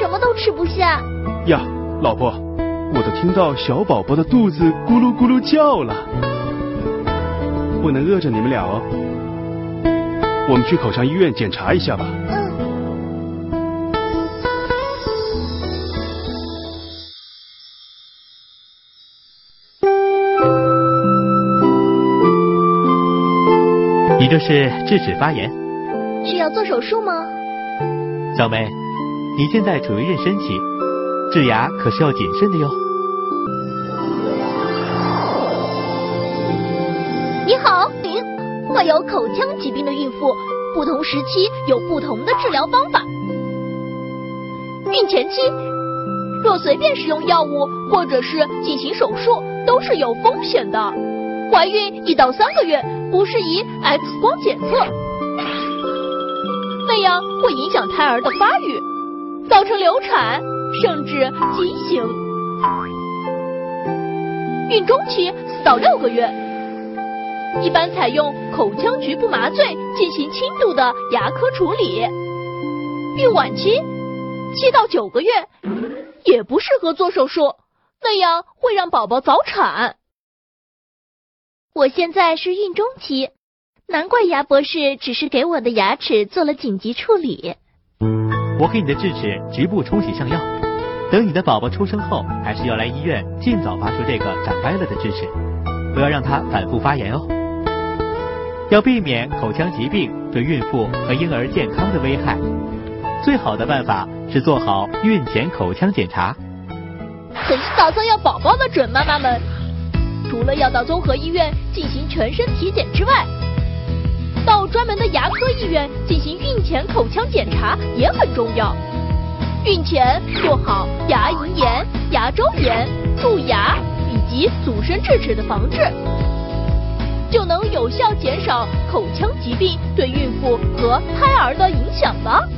什么都吃不下。呀，老婆，我都听到小宝宝的肚子咕噜咕噜叫了，不能饿着你们俩哦。我们去口腔医院检查一下吧。嗯。你这是智齿发炎，需要做手术吗？小梅，你现在处于妊娠期，治牙可是要谨慎的哟。你好，您患有口腔疾病的孕妇，不同时期有不同的治疗方法。孕前期若随便使用药物或者是进行手术，都是有风险的。怀孕一到三个月不适宜 X 光检测，那样会影响胎儿的发育，造成流产甚至畸形。孕中期四到六个月，一般采用口腔局部麻醉进行轻度的牙科处理。孕晚期七到九个月也不适合做手术，那样会让宝宝早产。我现在是孕中期，难怪牙博士只是给我的牙齿做了紧急处理。我给你的智齿局部冲洗上药，等你的宝宝出生后，还是要来医院尽早拔出这个长歪了的智齿，不要让它反复发炎哦。要避免口腔疾病对孕妇和婴儿健康的危害，最好的办法是做好孕前口腔检查。可是打算要宝宝的准妈妈们。除了要到综合医院进行全身体检之外，到专门的牙科医院进行孕前口腔检查也很重要。孕前做好牙龈炎、牙周炎、蛀牙以及阻生智齿的防治，就能有效减少口腔疾病对孕妇和胎儿的影响了。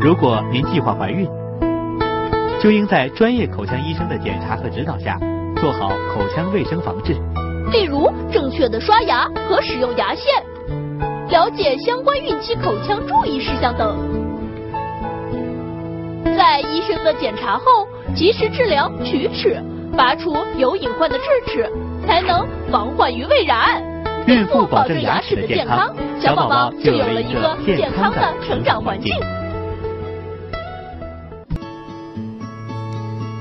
如果您计划怀孕，就应在专业口腔医生的检查和指导下，做好口腔卫生防治。例如，正确的刷牙和使用牙线，了解相关孕期口腔注意事项等。在医生的检查后，及时治疗龋齿，拔除有隐患的智齿，才能防患于未然。孕妇保证牙齿的健康，小宝宝就有了一个健康的成长环境。